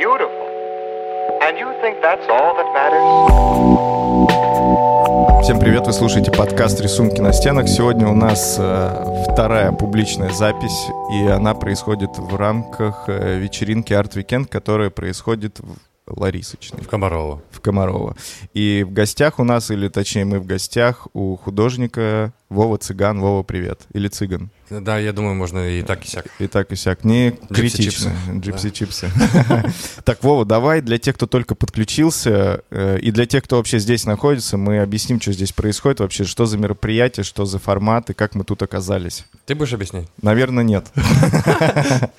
beautiful. And you think that's all that matters? Всем привет, вы слушаете подкаст «Рисунки на стенах». Сегодня у нас э, вторая публичная запись, и она происходит в рамках э, вечеринки Art Weekend, которая происходит в Ларисочной. В Комарово. В Комарово. И в гостях у нас, или точнее мы в гостях у художника Вова Цыган. Вова, привет. Или Цыган. Да, я думаю, можно и так, и сяк. И так, и сяк. Не критично. Джипси чипсы. Так, Вова, давай для тех, кто только подключился, э, и для тех, кто вообще здесь находится, мы объясним, что здесь происходит вообще, что за мероприятие, что за формат и как мы тут оказались. Ты будешь объяснять? Наверное, нет.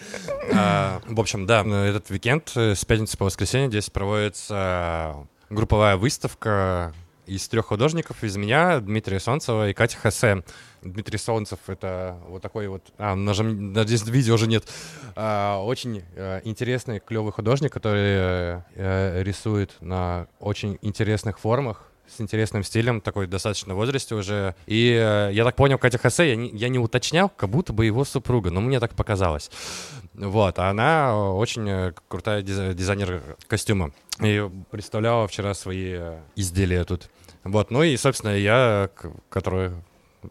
А, в общем, да, этот уикенд э, с пятницы по воскресенье здесь проводится групповая выставка из трех художников, из меня, Дмитрия Солнцева и Катя Хосе. Дмитрий Солнцев — это вот такой вот... А, нажим, здесь видео уже нет. А, очень а, интересный, клевый художник, который а, рисует на очень интересных формах, с интересным стилем, такой достаточно возрасте уже. И э, я так понял, Катя Хосе, я не, я не уточнял, как будто бы его супруга, но мне так показалось. Вот, а она очень крутая дизайнер костюма. И представляла вчера свои изделия тут. Вот, ну и, собственно, я, который...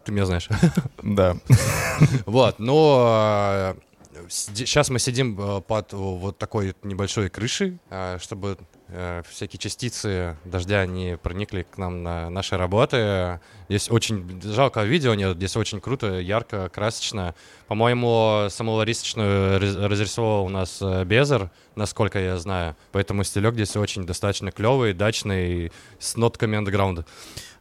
Ты меня знаешь. Да. Вот, но сейчас мы сидим э, под вот такой небольшой крышей, э, чтобы э, всякие частицы дождя не проникли к нам на наши работы. Здесь очень жалко видео нет, здесь очень круто, ярко, красочно. По-моему, саму ларистичную разрисовал у нас Безер, насколько я знаю. Поэтому стилек здесь очень достаточно клевый, дачный, с нотками андеграунда.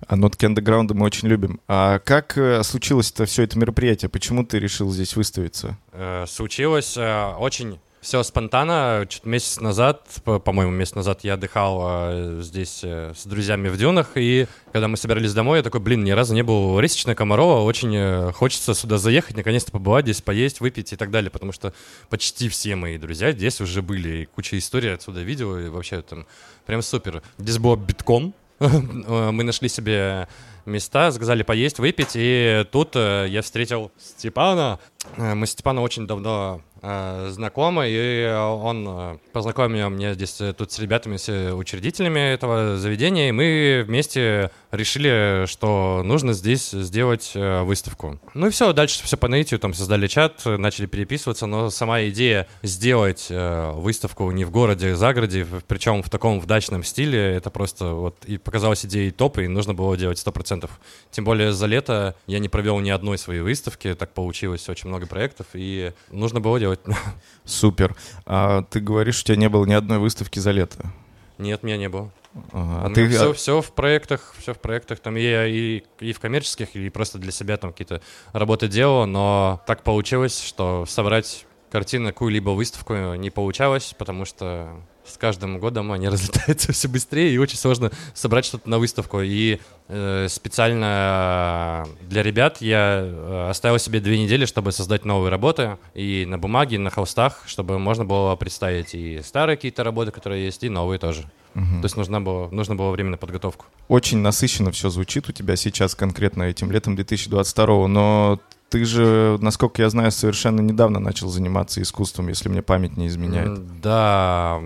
А нотки андеграунда мы очень любим. А как э, случилось это все это мероприятие? Почему ты решил здесь выставиться? Э, случилось э, очень все спонтанно. Чуть месяц назад, по-моему, месяц назад я отдыхал э, здесь э, с друзьями в Дюнах, и когда мы собирались домой, я такой, блин, ни разу не был в Ресечной Комарова, очень э, хочется сюда заехать, наконец-то побывать здесь, поесть, выпить и так далее, потому что почти все мои друзья здесь уже были, и куча историй отсюда видео, и вообще там прям супер. Здесь было битком, мы нашли себе места, заказали поесть, выпить, и тут я встретил Степана. Мы с Степаном очень давно Э, знакомый, и он э, познакомил меня здесь э, тут с ребятами, с учредителями этого заведения, и мы вместе решили, что нужно здесь сделать выставку. Ну и все, дальше все по наитию, там создали чат, начали переписываться, но сама идея сделать выставку не в городе, а за городе, причем в таком вдачном стиле, это просто вот и показалась идеей топ, и нужно было делать сто процентов. Тем более за лето я не провел ни одной своей выставки, так получилось очень много проектов, и нужно было делать делать. Супер. А ты говоришь, у тебя не было ни одной выставки за лето? Нет, меня не было. А ты... все, все в проектах, все в проектах. Там я и, и в коммерческих, и просто для себя там какие-то работы делал, но так получилось, что собрать картину, какую-либо выставку не получалось, потому что с каждым годом они разлетаются все быстрее, и очень сложно собрать что-то на выставку. И э, специально для ребят я э, оставил себе две недели, чтобы создать новые работы и на бумаге, и на холстах, чтобы можно было представить и старые какие-то работы, которые есть, и новые тоже. Угу. То есть нужно было, нужно было время на подготовку. Очень насыщенно все звучит у тебя сейчас конкретно этим летом 2022, но ты же, насколько я знаю, совершенно недавно начал заниматься искусством, если мне память не изменяет. Да,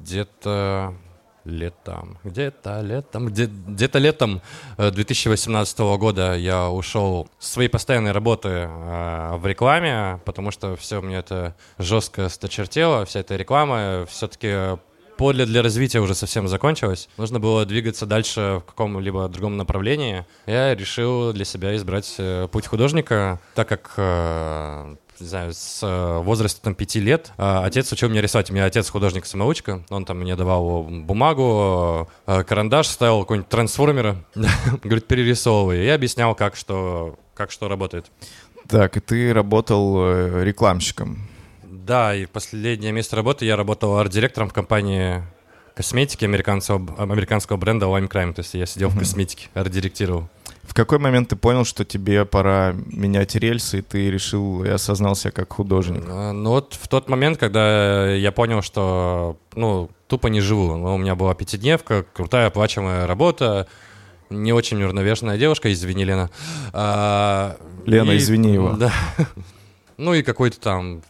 где-то летом, где-то летом, где- где-то летом 2018 э, года я ушел с своей постоянной работы э, в рекламе, потому что все мне это жестко сточертело, вся эта реклама все-таки поле для развития уже совсем закончилось. Нужно было двигаться дальше в каком-либо другом направлении. Я решил для себя избрать э, путь художника, так как э, не знаю, с э, возраста там пяти лет. Отец учил меня рисовать. У меня отец художник-самоучка. Он там мне давал бумагу, карандаш, ставил какой-нибудь трансформера. Говорит, перерисовывай. Я объяснял, как что, как что работает. Так, и ты работал рекламщиком. Да, и последнее место работы я работал арт-директором в компании косметики американского, американского бренда Lime Crime. То есть я сидел mm-hmm. в косметике, арт-директировал. В какой момент ты понял, что тебе пора менять рельсы, и ты решил и осознал себя как художник? А, ну вот в тот момент, когда я понял, что, ну, тупо не живу. Ну, у меня была пятидневка, крутая оплачиваемая работа, не очень уравновешенная девушка, извини, Лена. А, Лена, и, извини его. Да. Ну и какой-то там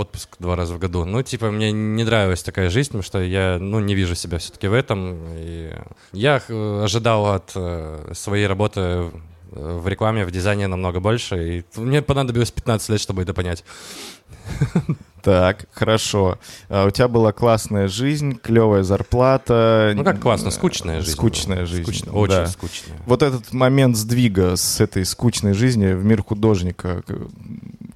отпуск два раза в году. Ну, типа, мне не нравилась такая жизнь, потому что я, ну, не вижу себя все-таки в этом. И я э, ожидал от э, своей работы в рекламе, в дизайне намного больше, и мне понадобилось 15 лет, чтобы это понять. Так, хорошо. А у тебя была классная жизнь, клевая зарплата. Ну как классно, скучная жизнь. Скучная жизнь. Скучная, очень да. скучная. Вот этот момент сдвига с этой скучной жизни в мир художника,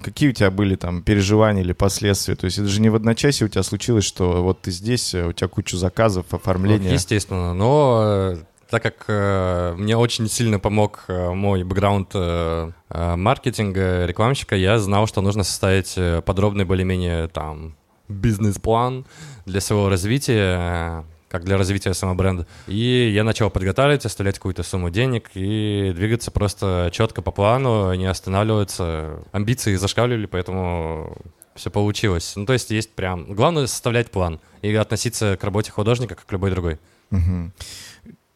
какие у тебя были там переживания или последствия? То есть это же не в одночасье у тебя случилось, что вот ты здесь, у тебя куча заказов, оформления. Ну, естественно, но э, так как э, мне очень сильно помог э, мой бэкграунд э, э, маркетинга, рекламщика, я знал, что нужно составить э, подробный более-менее там бизнес-план для своего развития, э, как для развития самобренда. И я начал подготавливать, оставлять какую-то сумму денег и двигаться просто четко по плану, не останавливаться. Амбиции зашкаливали, поэтому все получилось. Ну, то есть есть прям... Главное — составлять план и относиться к работе художника, как любой другой. Угу.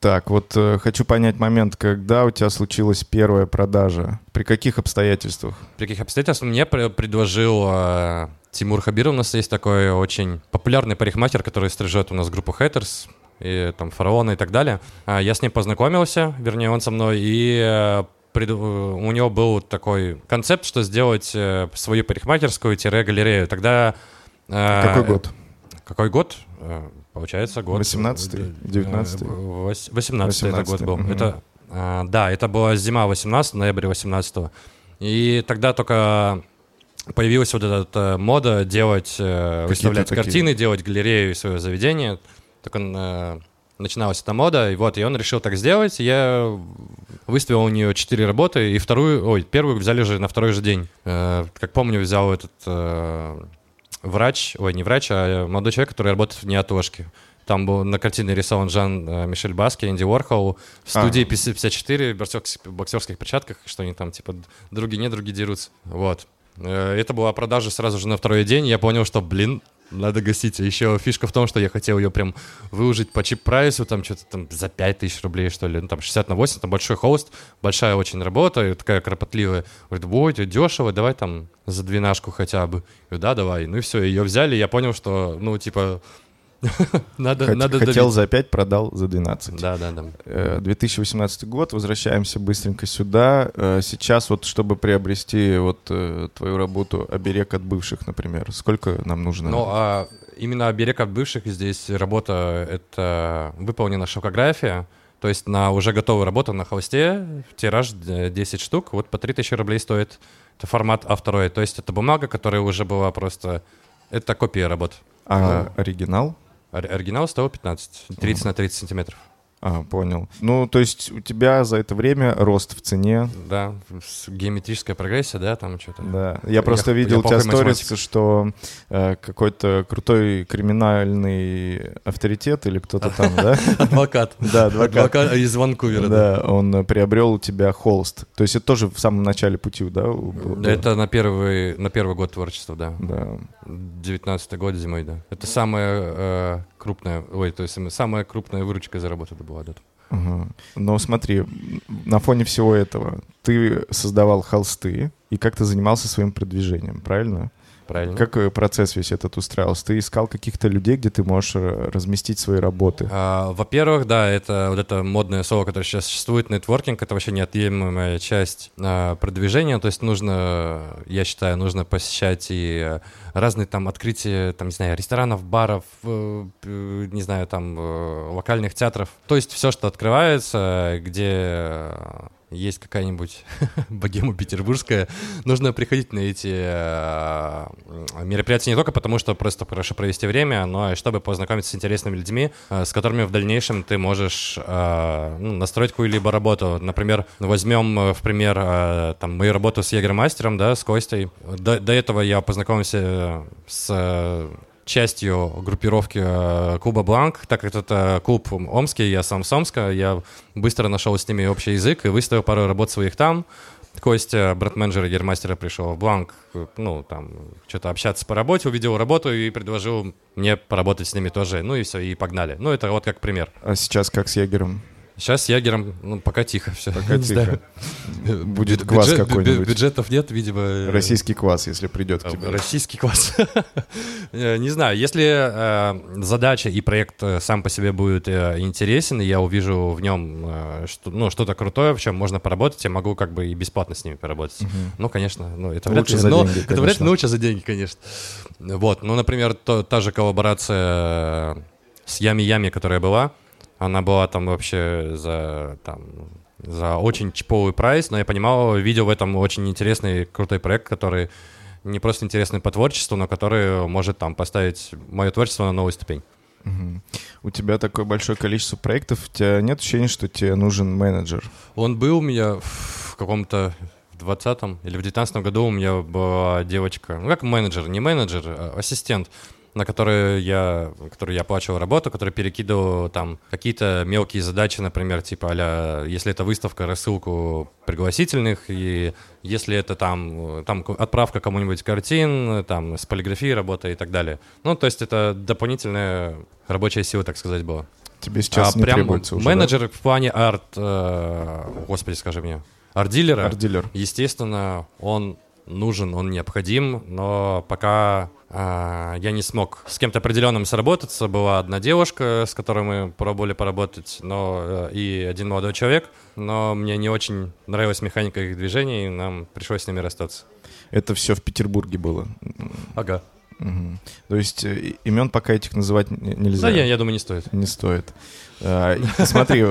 Так, вот э, хочу понять момент, когда у тебя случилась первая продажа? При каких обстоятельствах? При каких обстоятельствах? Мне предложил э, Тимур Хабиров. У нас есть такой очень популярный парикмахер, который стрижет у нас группу Haters, и там Фараона и так далее. А я с ним познакомился, вернее, он со мной, и э, пред... у него был такой концепт, что сделать э, свою парикмахерскую-галерею. Тогда... Э, Какой год? Какой год? Э, Получается год... 18-й, 19 18 18 это год был. Угу. Это, да, это была зима 18 ноября 18 -го. И тогда только появилась вот эта э, мода делать, э, выставлять такие. картины, делать галерею свое заведение. Только э, начиналась эта мода, и вот, и он решил так сделать. Я выставил у нее четыре работы, и вторую, ой, первую взяли же на второй же день. Как помню, взял этот врач, ой, не врач, а молодой человек, который работает в неотошке. Там был на картине рисован Жан э, Мишель Баски, Энди Уорхол в студии а. 54 в боксерских, боксерских перчатках, что они там, типа, други не други дерутся. Вот. Э, это была продажа сразу же на второй день. Я понял, что, блин, надо гасить. Еще фишка в том, что я хотел ее прям выложить по чип-прайсу, там что-то там за 5000 рублей, что ли, ну там 60 на 8, там большой холст, большая очень работа, такая кропотливая. Говорит, будет дешево, давай там за двенашку хотя бы. говорю, да, давай. Ну и все, ее взяли, я понял, что, ну, типа, надо, Хот- надо хотел добить. за 5, продал за 12. Да, да, да. 2018 год, возвращаемся быстренько сюда. Э, сейчас вот, чтобы приобрести вот э, твою работу «Оберег от бывших», например, сколько нам нужно? Ну, а именно «Оберег от бывших» здесь работа — это выполнена шелкография, то есть на уже готовую работу на холсте, тираж 10 штук, вот по 3000 рублей стоит. Это формат А2, то есть это бумага, которая уже была просто... Это копия работ. А ну, оригинал? Оригинал 115, 30 на 30 сантиметров. А, понял. Ну, то есть у тебя за это время рост в цене. Да, геометрическая прогрессия, да, там что-то. Да, я просто я, видел я у тебя сторис, что э, какой-то крутой криминальный авторитет или кто-то там, да? Адвокат. Да, адвокат. Из Ванкувера. Да, он приобрел у тебя холст. То есть это тоже в самом начале пути, да? Это на первый, на первый год творчества, да. Да. 19 год зимой, да. Это самое э, крупная, ой, то есть самая крупная выручка заработана была этого. Угу. Но смотри, на фоне всего этого ты создавал холсты и как то занимался своим продвижением, правильно? Правильно. Как э, процесс весь этот устраивался? Ты искал каких-то людей, где ты можешь э, разместить свои работы? А, во-первых, да, это вот это модное слово, которое сейчас существует, нетворкинг, это вообще неотъемлемая часть а, продвижения. То есть нужно, я считаю, нужно посещать и разные там открытия, там, не знаю, ресторанов, баров, э, не знаю, там, локальных театров. То есть все, что открывается, где есть какая-нибудь богема петербургская, нужно приходить на эти э, мероприятия не только потому, что просто хорошо провести время, но и чтобы познакомиться с интересными людьми, э, с которыми в дальнейшем ты можешь э, ну, настроить какую-либо работу. Например, возьмем в пример там, мою работу с егермастером, да, с Костей. До, до этого я познакомился с частью группировки э, клуба Бланк, так как это клуб омский, я сам с Омска, я быстро нашел с ними общий язык и выставил пару работ своих там. Костя, бренд-менеджер Гермастера, пришел в Бланк, ну, там, что-то общаться по работе, увидел работу и предложил мне поработать с ними тоже. Ну и все, и погнали. Ну, это вот как пример. А сейчас как с Егером? Сейчас с Ягером, ну, пока тихо все. Пока тихо. Будет квас какой-нибудь. Бюджетов нет, видимо. Российский квас, если придет к тебе. Российский квас. Не знаю, если э, задача и проект э, сам по себе будет э, интересен, и я увижу в нем ну, что-то крутое, в чем можно поработать, я могу как бы и бесплатно с ними поработать. Ну, конечно, ну, это вряд ли за деньги, Это вряд ли лучше за деньги, конечно. Вот, ну, например, та же коллаборация с Ями-Ями, которая была, она была там вообще за, там, за очень чиповый прайс, но я понимал, видел в этом очень интересный, крутой проект, который не просто интересный по творчеству, но который может там поставить мое творчество на новую ступень. Угу. У тебя такое большое количество проектов, у тебя нет ощущения, что тебе нужен менеджер? Он был у меня в каком-то в 20 или в 19 году у меня была девочка, ну как менеджер, не менеджер, а ассистент на которые я, которые я оплачивал работу, который перекидывал там какие-то мелкие задачи, например, типа а если это выставка, рассылку пригласительных, и если это там, там отправка кому-нибудь картин, там с полиграфией работа и так далее. Ну, то есть это дополнительная рабочая сила, так сказать, была. Тебе сейчас а не прям требуется уже, менеджер да? в плане арт, э, господи, скажи мне, арт-дилера, арт-дилер. естественно, он нужен, он необходим, но пока я не смог с кем-то определенным сработаться. Была одна девушка, с которой мы пробовали поработать, но э, и один молодой человек, но мне не очень нравилась механика их движений, и нам пришлось с ними расстаться. Это все в Петербурге было? Ага. Угу. То есть э, имен пока этих называть нельзя? Да, я, я думаю, не стоит. Не стоит. А, смотри,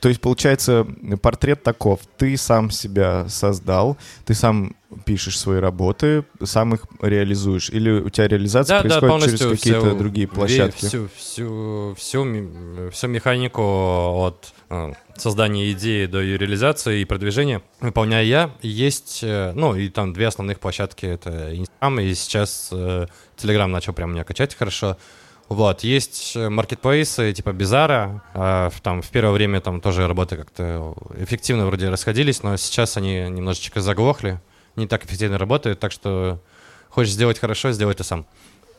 то есть, получается, портрет таков. Ты сам себя создал, ты сам пишешь свои работы, сам их реализуешь? Или у тебя реализация да, происходит да, через какие-то другие площадки? Всю, всю, всю, всю механику от э, создания идеи до ее реализации и продвижения выполняю я. Есть, э, ну, и там две основных площадки. Это Instagram, и сейчас э, Telegram начал прям меня качать хорошо. Вот, есть э, маркетплейсы типа Бизара, там в первое время там тоже работы как-то эффективно вроде расходились, но сейчас они немножечко заглохли, не так эффективно работают, так что хочешь сделать хорошо, сделай это сам.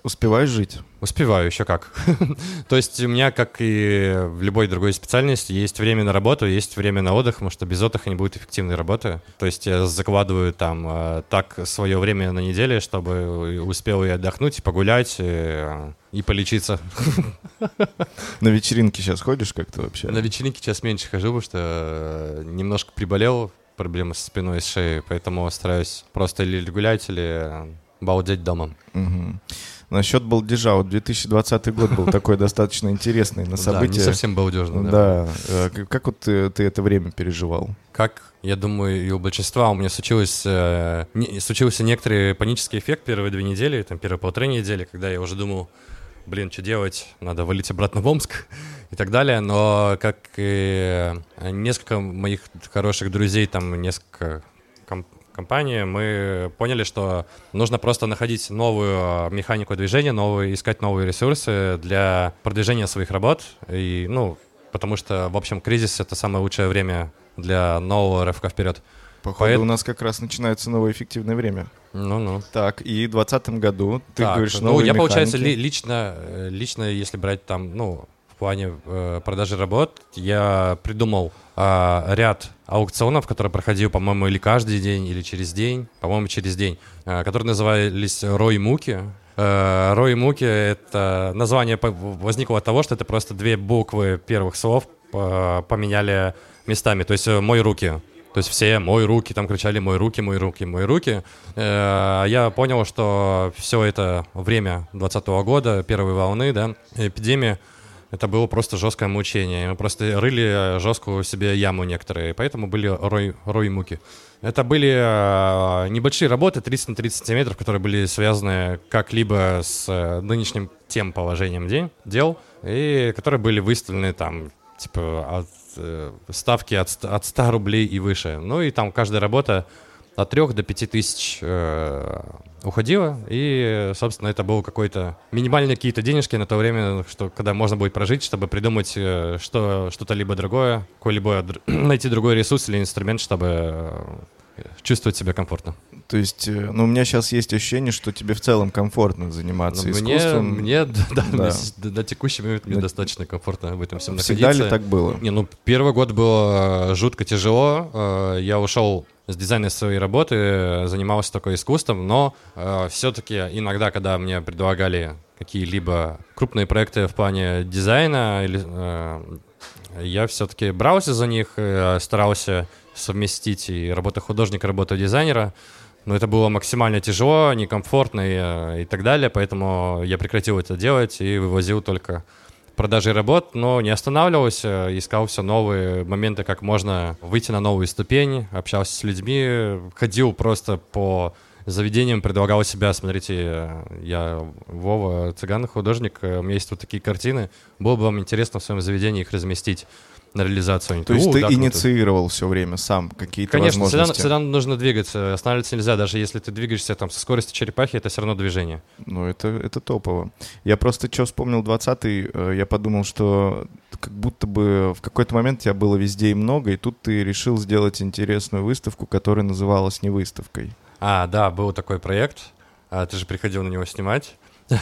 Успеваешь жить? Успеваю, еще как. То есть у меня, как и в любой другой специальности, есть время на работу, есть время на отдых, потому что без отдыха не будет эффективной работы. То есть я закладываю там э, так свое время на неделе, чтобы успел и отдохнуть, и погулять, и, э, и полечиться. На вечеринки сейчас ходишь как-то вообще? На вечеринки сейчас меньше хожу, потому что э, немножко приболел, проблемы с спиной и с шеей, поэтому стараюсь просто или гулять, или балдеть дома. Угу. Насчет балдежа, вот 2020 год был такой достаточно интересный на события. Да, не совсем балдежно. Да. да. Э, как вот ты, ты это время переживал? Как, я думаю, и у большинства у меня случилось, э, не, случился некоторый панический эффект первые две недели, там первые полторы недели, когда я уже думал, блин, что делать, надо валить обратно в Омск и так далее, но как и несколько моих хороших друзей, там несколько компании, мы поняли, что нужно просто находить новую а, механику движения, новые, искать новые ресурсы для продвижения своих работ. И, ну, потому что, в общем, кризис — это самое лучшее время для нового рывка вперед. Походу, Поэт... у нас как раз начинается новое эффективное время. Ну-ну. Так, и в 2020 году ты так, говоришь Ну, я, механики. получается, ли, лично, э, лично, если брать там, ну, в плане э, продажи работ, я придумал э, ряд аукционов, которые проходил, по-моему, или каждый день, или через день, по-моему, через день, э, которые назывались «Рой муки». Э, «Рой муки» — это название возникло от того, что это просто две буквы первых слов э, поменяли местами, то есть э, «Мой руки». То есть все «мой руки», там кричали «мой руки, мой руки, мой руки». Э, я понял, что все это время 2020 года, первой волны, да, эпидемии, это было просто жесткое мучение. Мы просто рыли жесткую себе яму некоторые, поэтому были рой, рой муки. Это были э, небольшие работы, 30 на 30 сантиметров, которые были связаны как-либо с э, нынешним тем положением день, дел, и которые были выставлены там, типа, от, э, ставки от, от 100 рублей и выше. Ну и там каждая работа от 3 до 5 тысяч э, уходило, и, собственно, это был какой-то минимальные какие-то денежки на то время, что когда можно будет прожить, чтобы придумать э, что, что-то либо другое, какой-либо найти другой ресурс или инструмент, чтобы чувствовать себя комфортно. То есть, э, ну, у меня сейчас есть ощущение, что тебе в целом комфортно заниматься Но искусством. Мне, мне да, да, до, до текущего момента мне Да. достаточно комфортно в этом всем Всегда находиться. ли так было? Не, ну первый год было э, жутко тяжело. Э, Я ушел с дизайна своей работы, э, занимался только искусством, но все-таки иногда, когда мне предлагали какие-либо крупные проекты в плане дизайна, или, э, я все-таки брался за них, э, старался совместить и работу художника, работу дизайнера. Но это было максимально тяжело, некомфортно и, э, и так далее, поэтому я прекратил это делать и вывозил только продажи работ, но не останавливался, искал все новые моменты, как можно выйти на новую ступень, общался с людьми, ходил просто по заведениям, предлагал себя, смотрите, я Вова, цыган, художник, э, у меня есть вот такие картины, было бы вам интересно в своем заведении их разместить на реализацию. Они То есть ты «О, да, круто». инициировал все время сам какие-то Конечно, всегда, возможности? всегда нужно двигаться, останавливаться нельзя, даже если ты двигаешься там со скоростью черепахи, это все равно движение. Ну, это, это топово. Я просто что вспомнил 20-й, э, я подумал, что как будто бы в какой-то момент тебя было везде и много, и тут ты решил сделать интересную выставку, которая называлась не выставкой. А, да, был такой проект. А, ты же приходил на него снимать.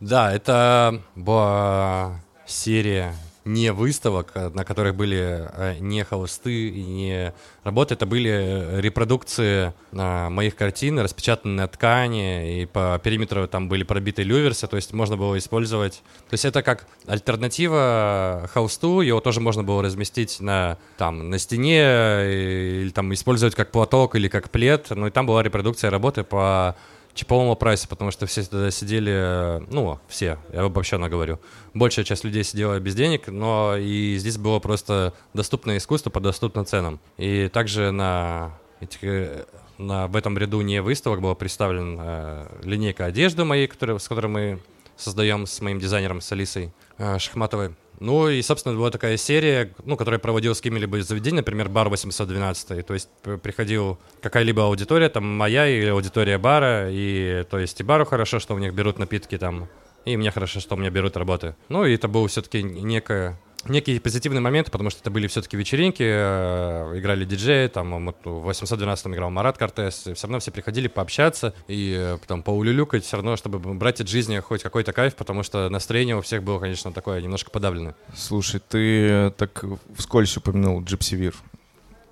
Да, это была серия не выставок, а, на которых были э, не холсты и не работы. Это были э, репродукции а, моих картин, распечатанные на ткани, и по периметру там были пробиты люверсы, то есть можно было использовать. То есть это как альтернатива холсту, его тоже можно было разместить на, там, на стене, и- или там использовать как платок или как плед. Ну и там была репродукция работы по чиповому прайсу, потому что все тогда сидели, э, ну, все, я обобщенно говорю. Большая часть людей сидела без денег, но и здесь было просто доступное искусство по доступным ценам. И также на этих, э, на, в этом ряду не выставок была представлена э, линейка одежды моей, которая, с которой мы создаем с моим дизайнером, с Алисой э, Шахматовой. Ну и, собственно, была такая серия, ну, которая проводилась с какими-либо заведениями, например, бар 812. То есть приходил какая-либо аудитория, там моя или аудитория бара, и то есть и бару хорошо, что у них берут напитки там, и мне хорошо, что у меня берут работы. Ну и это был все-таки некое некий позитивный момент, потому что это были все-таки вечеринки, э, играли диджеи, там вот, в 812 играл Марат Кортес, и все равно все приходили пообщаться и э, там поулюлюкать, все равно, чтобы брать от жизни хоть какой-то кайф, потому что настроение у всех было, конечно, такое немножко подавленное. Слушай, ты э, так вскользь упомянул Джипсивир.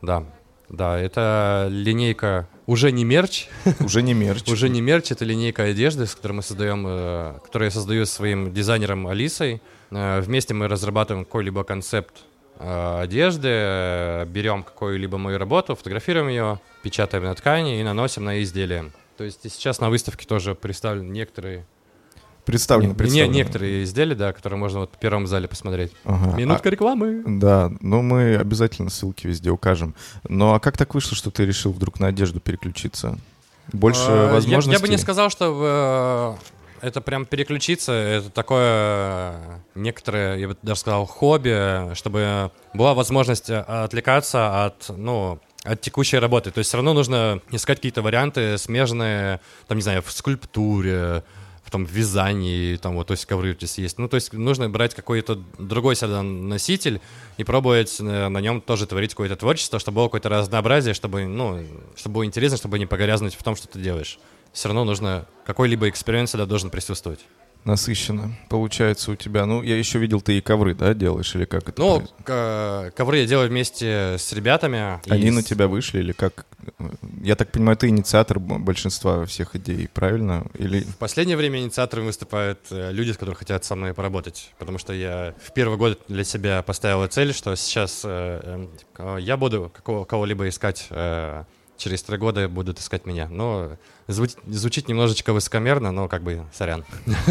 Да, да, это линейка уже не мерч, Уже не мерч. уже не мерч, это линейка одежды, с которой мы создаем, э, которую я создаю своим дизайнером Алисой. Э, Вместе мы разрабатываем какой-либо концепт э, одежды, э, берем какую-либо мою работу, фотографируем ее, печатаем на ткани и наносим на изделие. То есть и сейчас на выставке тоже представлены некоторые, Представлено, не, представлено. некоторые изделия, да, которые можно вот в первом зале посмотреть. Ага. Минутка рекламы. А, да, ну мы обязательно ссылки везде укажем. Ну а как так вышло, что ты решил вдруг на одежду переключиться? Больше А, я- возможностей? Я, бы не сказал, что э, это прям переключиться, это такое э, некоторое, я бы даже сказал, хобби, чтобы была возможность э, отвлекаться от, ну, от текущей работы. То есть все равно нужно искать какие-то варианты смежные, там, не знаю, в скульптуре, в том в вязании, там вот, то есть ковры здесь есть. Ну, то есть нужно брать какой-то другой всегда носитель и пробовать э, на нем тоже творить какое-то творчество, чтобы было какое-то разнообразие, чтобы, ну, чтобы было интересно, чтобы не погрязнуть в том, что ты делаешь. Все равно нужно какой-либо эксперимент всегда должен присутствовать. Насыщенно. Получается у тебя. Ну, я еще видел, ты и ковры, да, делаешь, или как это? Ну, ковры я делаю вместе с ребятами. и Они на с- тебя вышли, или как? Я так понимаю, ты инициатор большинства всех идей, правильно? Или В последнее время инициаторами выступают э, люди, которые хотят со мной поработать, потому что я в первый год для себя поставил цель, что сейчас э, э, я буду кого-либо искать, э, через три года будут искать меня. Но звучит, звучит немножечко высокомерно, но как бы сорян.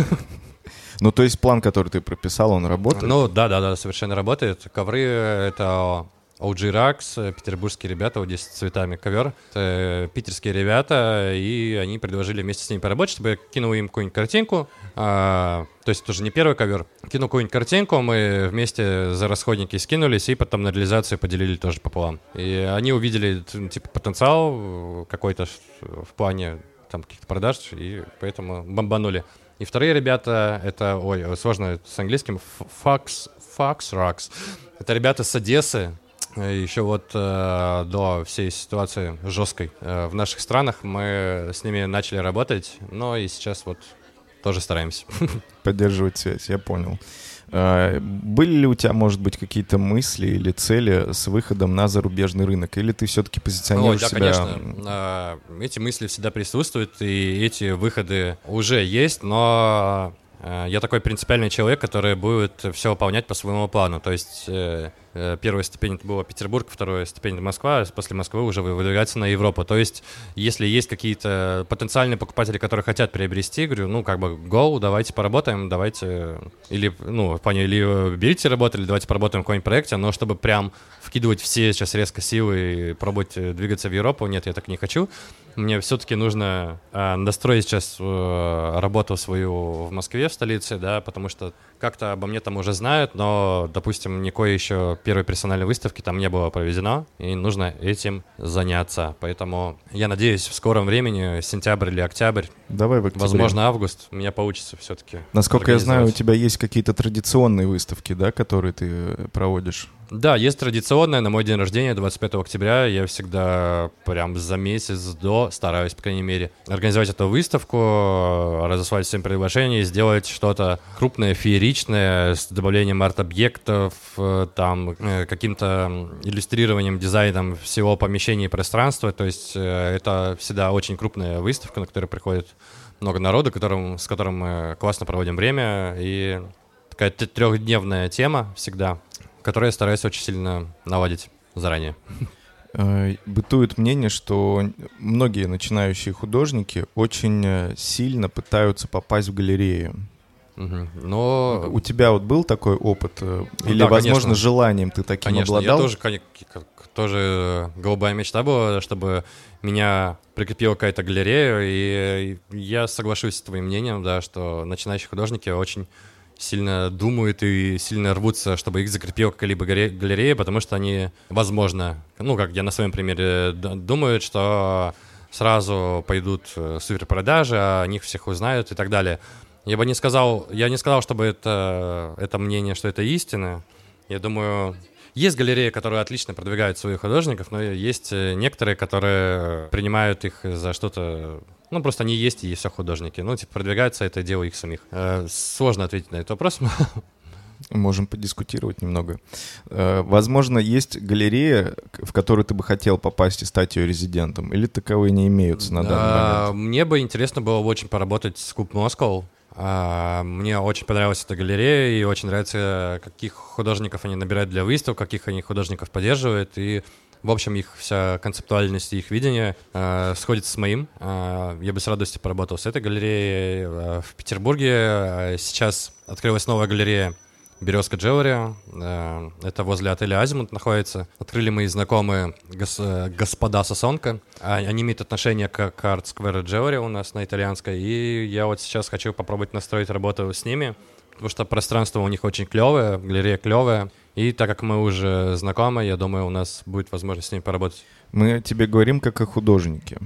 Ну, то есть план, который ты прописал, он работает? Ну да, да, да, совершенно работает. Ковры это OG Rax, э, петербургские ребята, вот здесь с цветами ковер. Это питерские ребята, и они предложили вместе с ними поработать, чтобы я кинул им какую-нибудь картинку. А, то есть тоже не первый ковер. Кинул какую-нибудь картинку, мы вместе за расходники скинулись, и потом на реализацию поделили тоже пополам. И они увидели типа потенциал э, какой-то в плане там каких-то продаж, и поэтому бомбанули. И вторые ребята, это, ой, сложно с английским, Fox, Fox Rocks. Это ребята с Одессы, Еще вот э, до всей ситуации жесткой э, в наших странах мы с ними начали работать, но и сейчас вот тоже стараемся. Поддерживать связь, я понял. А, были ли у тебя, может быть, какие-то мысли или цели с выходом на зарубежный рынок? Или ты все-таки позиционируешь Ой, да, себя... конечно. А, эти мысли всегда присутствуют, и эти выходы уже есть, но а, я такой принципиальный человек, который будет все выполнять по своему плану. То есть э, Э, первая ступень это была Петербург, вторая ступень это Москва, а после Москвы уже выдвигаться на Европу. То есть, если есть какие-то потенциальные покупатели, которые хотят приобрести, говорю, ну, как бы, go, давайте поработаем, давайте, или, ну, или берите работу, или давайте поработаем в каком-нибудь проекте, но чтобы прям вкидывать все сейчас резко силы и пробовать э, двигаться в Европу, нет, я так не хочу. Мне все-таки нужно э, настроить сейчас э, работу свою в Москве, в столице, да, потому что как-то обо мне там уже знают, но, допустим, никакой еще первой персональной выставки там не было проведено, и нужно этим заняться. Поэтому я надеюсь, в скором времени, сентябрь или октябрь, Давай в возможно, август, у меня получится все-таки. Насколько я знаю, у тебя есть какие-то традиционные выставки, да, которые ты проводишь? Да, есть традиционная. На мой день рождения, 25 октября, я всегда прям за месяц до стараюсь, по крайней мере, организовать эту выставку, разослать всем приглашения, сделать что-то крупное, фееричное, с добавлением арт-объектов, э, там, э, каким-то иллюстрированием, дизайном всего помещения и пространства. То есть э, это всегда очень крупная выставка, на которую приходит много народу, которым, с которым мы классно проводим время. И такая трехдневная тема всегда которые я стараюсь очень сильно наладить заранее. Э, бытует мнение, что многие начинающие художники очень э, сильно пытаются попасть в галерею. Угу. Но у тебя вот был такой опыт, э, ну, или, да, возможно, конечно. желанием ты таким конечно, обладал? Я тоже, тоже голубая мечта была, чтобы меня прикрепила какая-то галерея, и я соглашусь с твоим мнением, да, что начинающие художники очень сильно думают и сильно рвутся, чтобы их закрепила какая-либо галерея, потому что они, возможно, ну, как я на своем примере, думают, что сразу пойдут э, суперпродажи, а о них всех узнают и так далее. Я бы не сказал, я не сказал, чтобы это, это мнение, что это истина. Я думаю, есть галереи, которые отлично продвигают своих художников, но есть э, некоторые, которые принимают их за что-то ну, просто они есть и есть все художники. Ну, типа, продвигается это дело их самих. Э, сложно ответить на этот вопрос. Можем подискутировать немного. Э, возможно, есть галерея, в которую ты бы хотел попасть и стать ее резидентом, или таковые не имеются на данный момент? Мне бы интересно было бы очень поработать с Куб Москва. Мне очень понравилась эта галерея, и очень нравится, каких художников они набирают для выставок, каких они художников поддерживают. И в общем, их вся концептуальность и их видение э, сходится с моим. Э, я бы с радостью поработал с этой галереей. Э, в Петербурге э, сейчас открылась новая галерея Березка Джевери. Э, это возле отеля Азимут находится. Открыли мои знакомые гос, э, господа Сосонка. А, они имеют отношение к, Art Square Jewelry у нас на итальянской. И я вот сейчас хочу попробовать настроить работу с ними, потому что пространство у них очень клевое, галерея клевая. И так как мы уже знакомы, я думаю, у нас будет возможность с ними поработать. Мы тебе говорим как о художнике.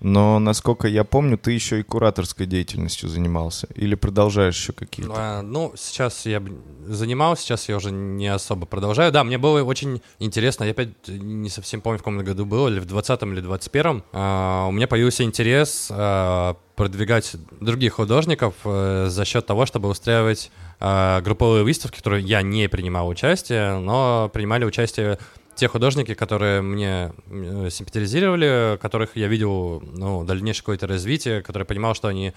Но, насколько я помню, ты еще и кураторской деятельностью занимался. Или продолжаешь еще какие-то? А, ну, сейчас я занимался, сейчас я уже не особо продолжаю. Да, мне было очень интересно. Я опять не совсем помню, в каком году было, или в 20-м, или 21-м. А, у меня появился интерес а, продвигать других художников а, за счет того, чтобы устраивать а, групповые выставки, в которые я не принимал участие, но принимали участие те художники, которые мне э, симпатизировали, которых я видел ну, дальнейшее какое-то развитие, которые понимал, что они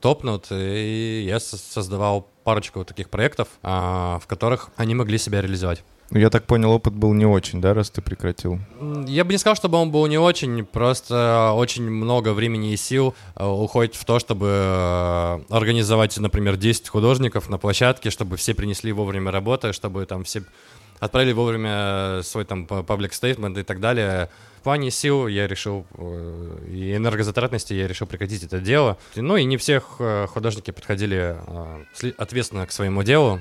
топнут, и я создавал парочку таких проектов, а, в которых они могли себя реализовать. Я так понял, опыт был не очень, да, раз ты прекратил? Я бы не сказал, чтобы он был не очень, просто очень много времени и сил э, уходит в то, чтобы э, организовать, например, 10 художников на площадке, чтобы все принесли вовремя работы, чтобы там все отправили вовремя свой там паблик стейтмент и так далее. В плане сил я решил, э, и энергозатратности я решил прекратить это дело. Ну и не все э, художники подходили э, ответственно к своему делу.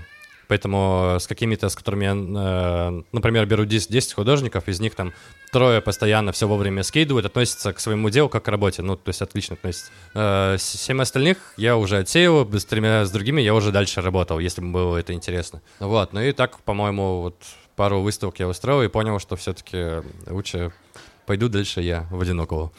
Поэтому с какими-то, с которыми я, например, беру 10, 10 художников, из них там трое постоянно все вовремя скидывают, относятся к своему делу как к работе, ну, то есть отлично относятся. Семь остальных я уже отсеял, с тремя, с другими я уже дальше работал, если бы было это интересно. Вот, ну и так, по-моему, вот пару выставок я устроил и понял, что все-таки лучше пойду дальше я в одинокого.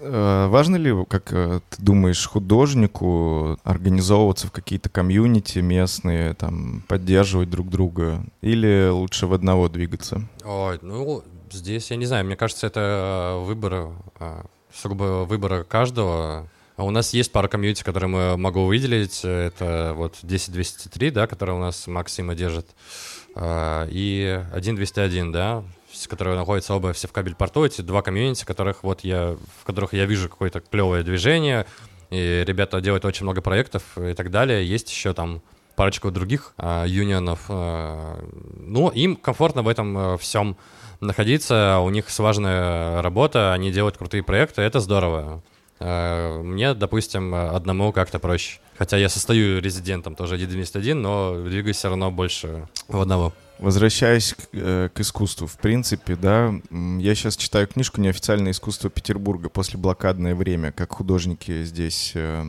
Э, важно ли, как э, ты думаешь, художнику организовываться в какие-то комьюнити местные, там, поддерживать друг друга? Или лучше в одного двигаться? Ой, ну, здесь, я не знаю, мне кажется, это выбор, сугубо выбора каждого. А у нас есть пара комьюнити, которые мы могу выделить. Это вот 10203, да, который у нас Максима держит, и 1.201, да, которые находятся оба все в кабель-порту. Эти два комьюнити, которых вот я, в которых я вижу какое-то клевое движение, и ребята делают очень много проектов и так далее. Есть еще там парочку других а, юнионов. А, ну, им комфортно в этом а, всем находиться, у них слаженная работа, они делают крутые проекты, это здорово. Э, мне, допустим, одному как-то проще. Хотя я состою резидентом тоже 1.91, но двигаюсь все равно больше в одного. Возвращаясь к, э, к искусству, в принципе, да, я сейчас читаю книжку «Неофициальное искусство Петербурга после блокадное время», как художники здесь э,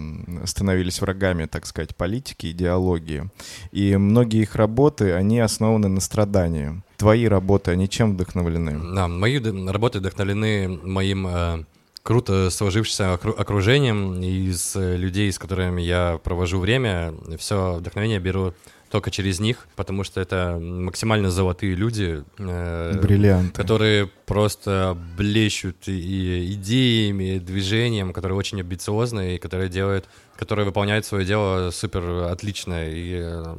становились врагами, так сказать, политики, идеологии. И многие их работы, они основаны на страдании. Твои работы, они чем вдохновлены? Да, мои работы вдохновлены моим э, круто сложившимся окружением из людей, с которыми я провожу время. Все вдохновение беру только через них, потому что это максимально золотые люди, э, Бриллианты. которые просто блещут и идеями, и движением, которые очень амбициозны и которые делают, которые выполняют свое дело супер отлично, и э,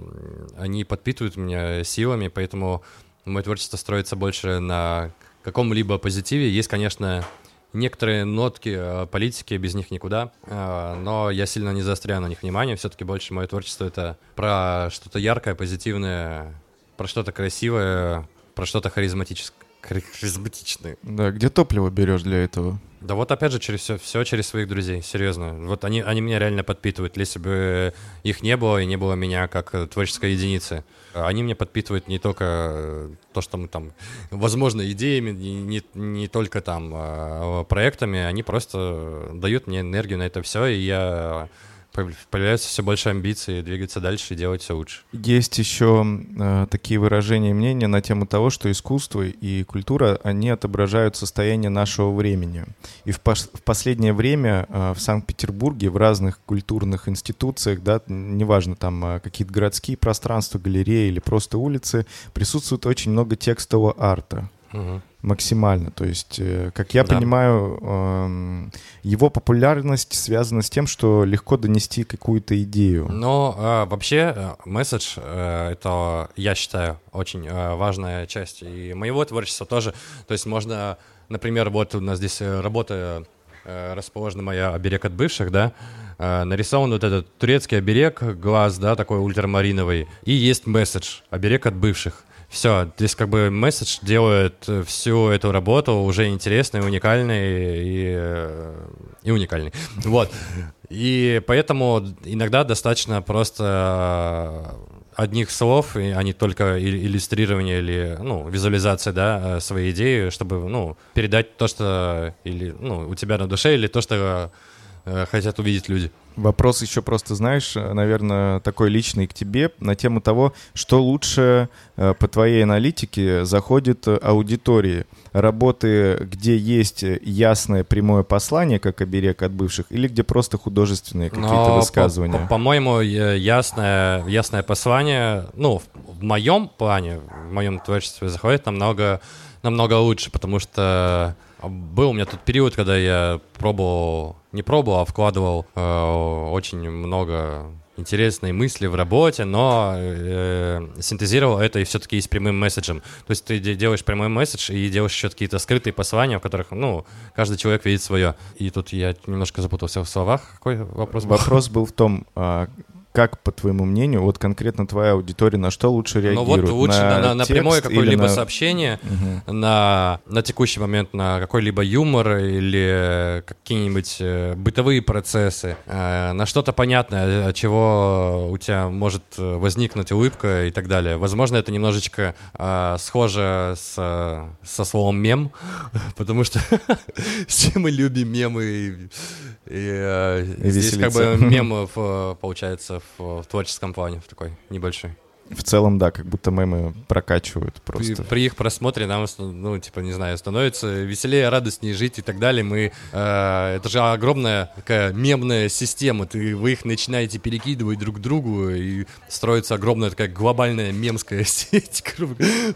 они подпитывают меня силами, поэтому мое творчество строится больше на каком-либо позитиве. Есть, конечно, некоторые нотки э, политики, без них никуда, э, но я сильно не заостряю на них внимание, все-таки больше мое творчество — это про что-то яркое, позитивное, про что-то красивое, про что-то харизматическое. Харизматичное. Да, где топливо берешь для этого? Да вот опять же через все, все через своих друзей, серьезно. Вот они, они меня реально подпитывают. Если бы их не было и не было меня как творческой единицы, они мне подпитывают не только э, то, что мы там, возможно, идеями, не, не, не только там а, проектами, они просто дают мне энергию на это все, и я появляются все больше амбиций двигаться дальше и делать все лучше. Есть еще э, такие выражения мнения на тему того, что искусство и культура, они отображают состояние нашего времени. И в, пос в последнее время э, в Санкт-Петербурге в разных культурных институциях, да, неважно, там э, какие-то городские пространства, галереи или просто улицы, присутствует очень много текстового арта. Угу максимально. То есть, э, как я да. понимаю, эм, его популярность связана с тем, что легко донести какую-то идею. Но э, вообще э, месседж это, я считаю, очень важная часть и моего творчества тоже. То есть можно, например, вот у нас здесь работа расположена моя оберег от бывших, да, нарисован вот этот турецкий оберег, глаз, да, такой ультрамариновый, и есть месседж, оберег от бывших. Все, здесь как бы месседж делает э, всю эту работу уже интересной, уникальной и, э, и уникальной. Вот. И поэтому иногда достаточно просто одних слов, а не только иллюстрирование или ну, визуализация да, э, своей идеи, чтобы ну, передать то, что или, ну, у тебя на душе, или то, что э, хотят увидеть люди. Вопрос еще просто, знаешь, наверное, такой личный к тебе на тему того, что лучше э, по твоей аналитике заходит аудитории. Работы, где есть ясное прямое послание, как оберег от бывших, или где просто художественные какие-то высказывания? По- по-моему, ясное, ясное послание, ну, в моем плане, в моем творчестве заходит намного, намного лучше, потому что был у меня тут период, когда я пробовал, не пробовал, а вкладывал э, очень много интересные мысли в работе, но э, синтезировал это и все-таки и с прямым месседжем. То есть ты делаешь прямой месседж и делаешь еще какие-то скрытые послания, в которых, ну, каждый человек видит свое. И тут я немножко запутался в словах. Какой вопрос был? Вопрос был в том, а, как, по твоему мнению, вот конкретно твоя аудитория на что лучше реагирует? Ну вот лучше на, на, на прямое какое-либо на... сообщение, угу. на, на текущий момент на какой-либо юмор или какие-нибудь э, бытовые процессы, э, на что-то понятное, от чего у тебя может возникнуть улыбка и так далее. Возможно, это немножечко э, схоже с, со словом мем, потому что все мы любим мемы. И, и, и здесь как бы мемов получается в, в творческом плане, в такой небольшой. в целом, да, как будто мемы прокачивают просто. При, при их просмотре нам, ну, типа, не знаю, становится веселее, радостнее жить и так далее. Мы, э, это же огромная такая мемная система. Ты, вы их начинаете перекидывать друг к другу, и строится огромная такая глобальная мемская сеть.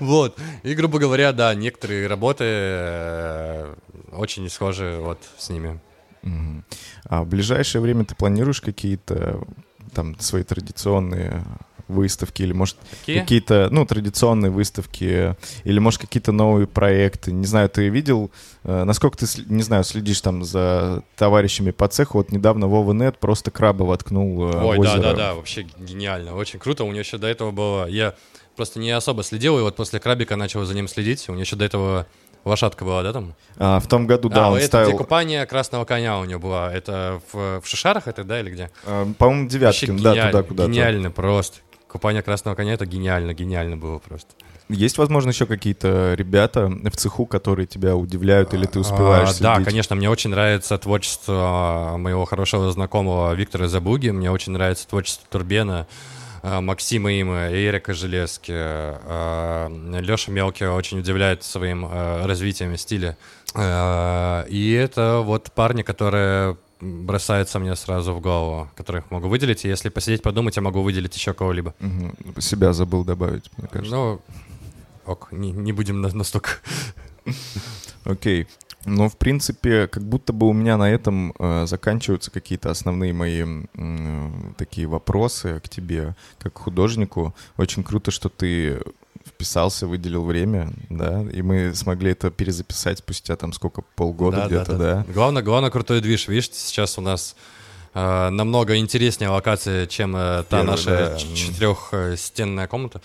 вот. И, грубо говоря, да, некоторые работы э, очень схожи вот с ними. А в ближайшее время ты планируешь какие-то там свои традиционные выставки, или, может, Какие? какие-то, ну, традиционные выставки, или, может, какие-то новые проекты. Не знаю, ты видел, э, насколько ты, не знаю, следишь там за товарищами по цеху. Вот недавно Вова Нет просто краба воткнул э, Ой, да-да-да, вообще гениально, очень круто. У него еще до этого было... Я просто не особо следил, и вот после крабика начал за ним следить. У него еще до этого лошадка была, да, там? А, в том году, да, а, он это ставил... где купание красного коня у него была. Это в, в Шишарах это, да, или где? А, по-моему, Девяткин, да, туда куда-то. Гениально просто. Купание красного коня — это гениально, гениально было просто. Есть, возможно, еще какие-то ребята в цеху, которые тебя удивляют, или ты успеваешь а, Да, конечно, мне очень нравится творчество моего хорошего знакомого Виктора Забуги, мне очень нравится творчество Турбена, а, Максима Има, Эрика Железки. А, Леша Мелкий очень удивляет своим развитием стиля. И это вот парни, которые бросается мне сразу в голову, которых могу выделить. И если посидеть, подумать, я могу выделить еще кого-либо. Угу. Себя забыл добавить, мне кажется. Ну, ок, не, не будем на, настолько. Окей. Ну, в принципе, как будто бы у меня на этом э, заканчиваются какие-то основные мои э, такие вопросы к тебе, как к художнику. Очень круто, что ты вписался, выделил время, да, и мы смогли это перезаписать спустя там сколько, полгода да, где-то, да, да. да. Главное, главное крутой движ, видишь, сейчас у нас э, намного интереснее локация, чем э, та Первый, наша да. четырехстенная комната.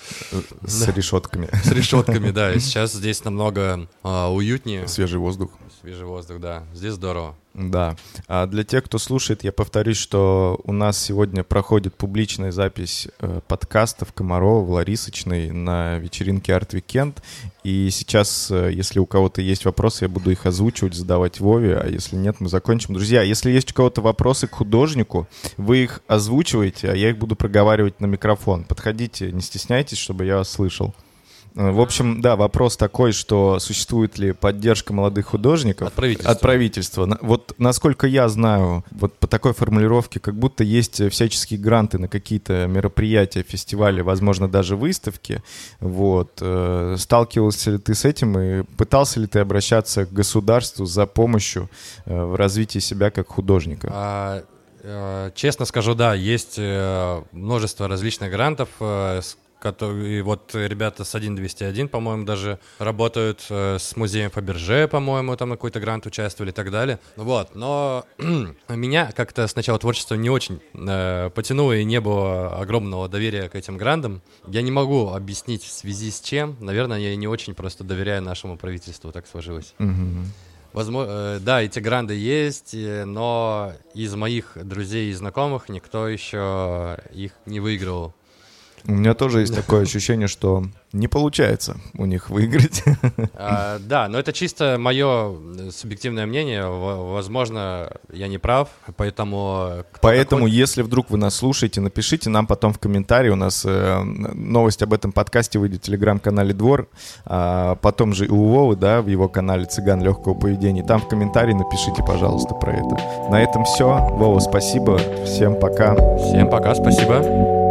С решетками. С решетками, да, и сейчас здесь намного э, уютнее. Свежий воздух. Свежий воздух, да, здесь здорово. Да. А для тех, кто слушает, я повторюсь, что у нас сегодня проходит публичная запись э, подкастов Комарова, Ларисочной на вечеринке Арт Weekend. И сейчас, э, если у кого-то есть вопросы, я буду их озвучивать, задавать Вове, а если нет, мы закончим. Друзья, если есть у кого-то вопросы к художнику, вы их озвучиваете, а я их буду проговаривать на микрофон. Подходите, не стесняйтесь, чтобы я вас слышал. Э, в общем, да, вопрос такой, что существует ли поддержка молодых художников от правительства. От правительства. Вот насколько я знаю, вот по такой формулировке, как будто есть всяческие гранты на какие-то мероприятия, фестивали, возможно, даже выставки. Вот. Э, сталкивался ли ты с этим и пытался ли ты обращаться к государству за помощью э, в развитии себя как художника? А... Честно скажу, да, есть множество различных грантов, который, вот ребята с 1201, по-моему, даже работают э, с музеем Фаберже, по-моему, там на какой-то грант участвовали и так далее. Вот, но меня как-то сначала творчество не очень э, потянуло и не было огромного доверия к этим грантам. Я не могу объяснить в связи с чем. Наверное, я не очень просто доверяю нашему правительству, так сложилось. Возможно, э, да, эти гранды есть, э, но из моих друзей и знакомых никто еще их не выиграл. У меня тоже есть такое ощущение, что не получается у них выиграть. А, да, но это чисто мое э, субъективное мнение. Возможно, я не прав, поэтому... Поэтому, такой... если вдруг вы нас слушаете, напишите нам потом в комментарии. У нас э, новость об этом подкасте выйдет в телеграм-канале «Двор», а потом же и у Вовы, да, в его канале «Цыган легкого поведения». Там в комментарии напишите, пожалуйста, про это. На этом все. Вова, спасибо. Всем пока. Всем пока, спасибо.